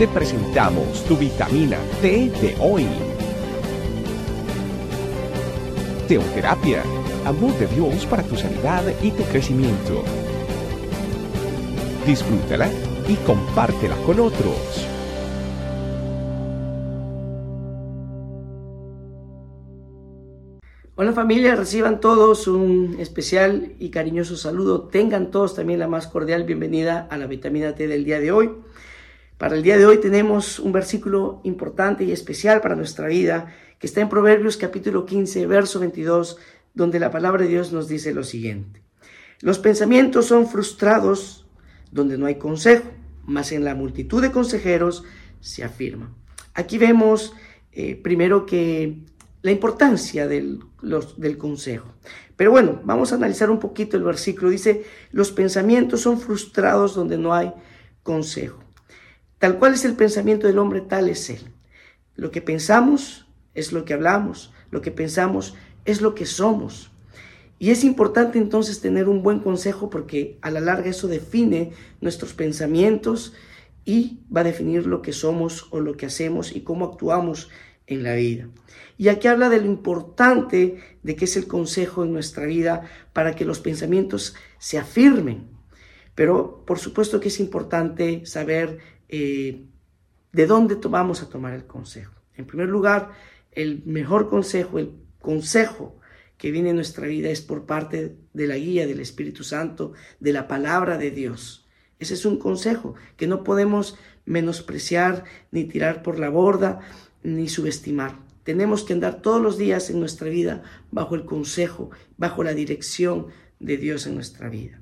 te presentamos tu vitamina T de hoy. Teoterapia, amor de Dios para tu sanidad y tu crecimiento. Disfrútala y compártela con otros. Hola familia, reciban todos un especial y cariñoso saludo. Tengan todos también la más cordial bienvenida a la vitamina T del día de hoy. Para el día de hoy tenemos un versículo importante y especial para nuestra vida que está en Proverbios capítulo 15, verso 22, donde la palabra de Dios nos dice lo siguiente. Los pensamientos son frustrados donde no hay consejo, mas en la multitud de consejeros se afirma. Aquí vemos eh, primero que la importancia del, del consejo. Pero bueno, vamos a analizar un poquito el versículo. Dice, los pensamientos son frustrados donde no hay consejo. Tal cual es el pensamiento del hombre, tal es él. Lo que pensamos es lo que hablamos, lo que pensamos es lo que somos. Y es importante entonces tener un buen consejo porque a la larga eso define nuestros pensamientos y va a definir lo que somos o lo que hacemos y cómo actuamos en la vida. Y aquí habla de lo importante de que es el consejo en nuestra vida para que los pensamientos se afirmen. Pero por supuesto que es importante saber eh, de dónde vamos a tomar el consejo. En primer lugar, el mejor consejo, el consejo que viene en nuestra vida es por parte de la guía del Espíritu Santo, de la palabra de Dios. Ese es un consejo que no podemos menospreciar, ni tirar por la borda, ni subestimar. Tenemos que andar todos los días en nuestra vida bajo el consejo, bajo la dirección de Dios en nuestra vida.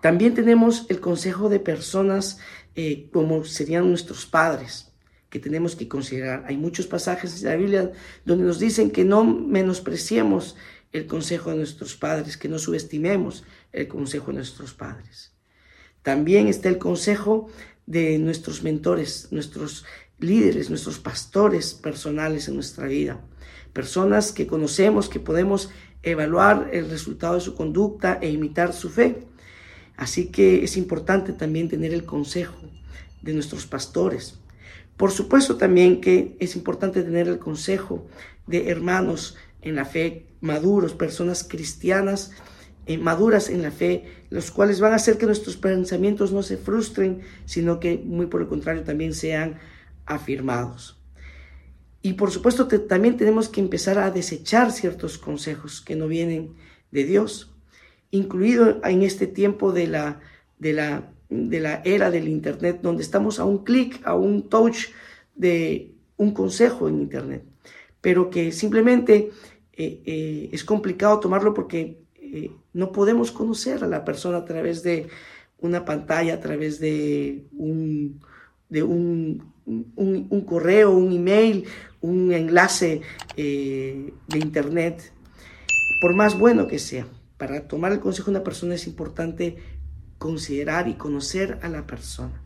También tenemos el consejo de personas eh, como serían nuestros padres, que tenemos que considerar. Hay muchos pasajes de la Biblia donde nos dicen que no menospreciemos el consejo de nuestros padres, que no subestimemos el consejo de nuestros padres. También está el consejo de nuestros mentores, nuestros líderes, nuestros pastores personales en nuestra vida. Personas que conocemos, que podemos evaluar el resultado de su conducta e imitar su fe. Así que es importante también tener el consejo de nuestros pastores. Por supuesto también que es importante tener el consejo de hermanos en la fe maduros, personas cristianas eh, maduras en la fe, los cuales van a hacer que nuestros pensamientos no se frustren, sino que muy por el contrario también sean afirmados. Y por supuesto también tenemos que empezar a desechar ciertos consejos que no vienen de Dios incluido en este tiempo de la, de la, de la era del Internet, donde estamos a un clic, a un touch de un consejo en Internet, pero que simplemente eh, eh, es complicado tomarlo porque eh, no podemos conocer a la persona a través de una pantalla, a través de un, de un, un, un correo, un email, un enlace de Internet, por más bueno que sea para tomar el consejo de una persona es importante considerar y conocer a la persona.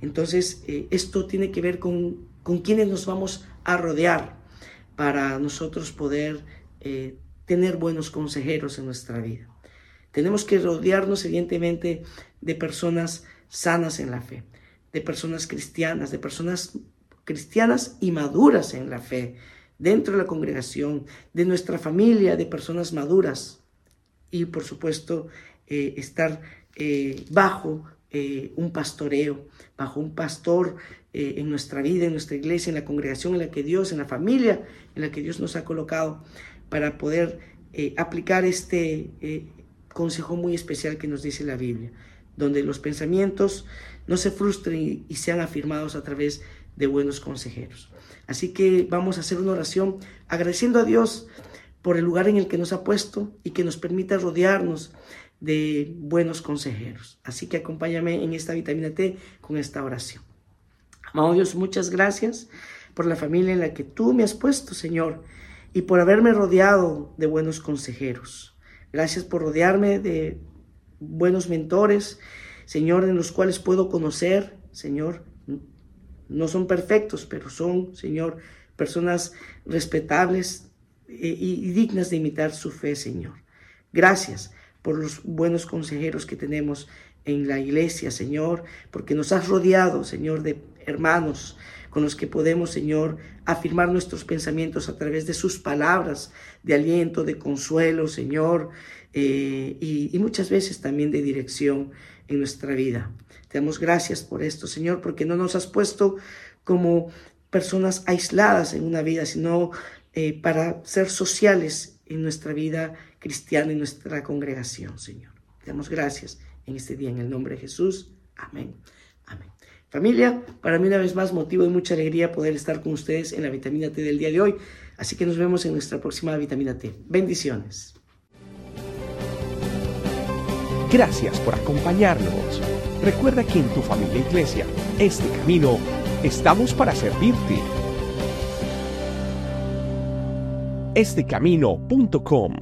Entonces, eh, esto tiene que ver con, con quienes nos vamos a rodear para nosotros poder eh, tener buenos consejeros en nuestra vida. Tenemos que rodearnos, evidentemente, de personas sanas en la fe, de personas cristianas, de personas cristianas y maduras en la fe, dentro de la congregación, de nuestra familia, de personas maduras, y por supuesto eh, estar eh, bajo eh, un pastoreo, bajo un pastor en nuestra vida, en nuestra iglesia, en la congregación en la que Dios, en la familia en la que Dios nos ha colocado para poder aplicar este consejo muy especial que nos dice la Biblia, donde los pensamientos no se frustren y sean afirmados a través de buenos consejeros. Así que vamos a hacer una oración agradeciendo a Dios por el lugar en el que nos ha puesto y que nos permita rodearnos de buenos consejeros. Así que acompáñame en esta vitamina T con esta oración. Amado Dios, muchas gracias por la familia en la que tú me has puesto, Señor, y por haberme rodeado de buenos consejeros. Gracias por rodearme de buenos mentores, Señor, en los cuales puedo conocer, Señor, no son perfectos, pero son, Señor, personas respetables, y dignas de imitar su fe, Señor. Gracias por los buenos consejeros que tenemos en la iglesia, Señor, porque nos has rodeado, Señor, de hermanos con los que podemos, Señor, afirmar nuestros pensamientos a través de sus palabras de aliento, de consuelo, Señor, eh, y, y muchas veces también de dirección en nuestra vida. Te damos gracias por esto, Señor, porque no nos has puesto como personas aisladas en una vida, sino eh, para ser sociales en nuestra vida cristiana, en nuestra congregación, Señor. Damos gracias en este día, en el nombre de Jesús. Amén. Amén. Familia, para mí una vez más motivo de mucha alegría poder estar con ustedes en la vitamina T del día de hoy. Así que nos vemos en nuestra próxima vitamina T. Bendiciones. Gracias por acompañarnos. Recuerda que en tu familia e iglesia, este camino, estamos para servirte. Estecamino.com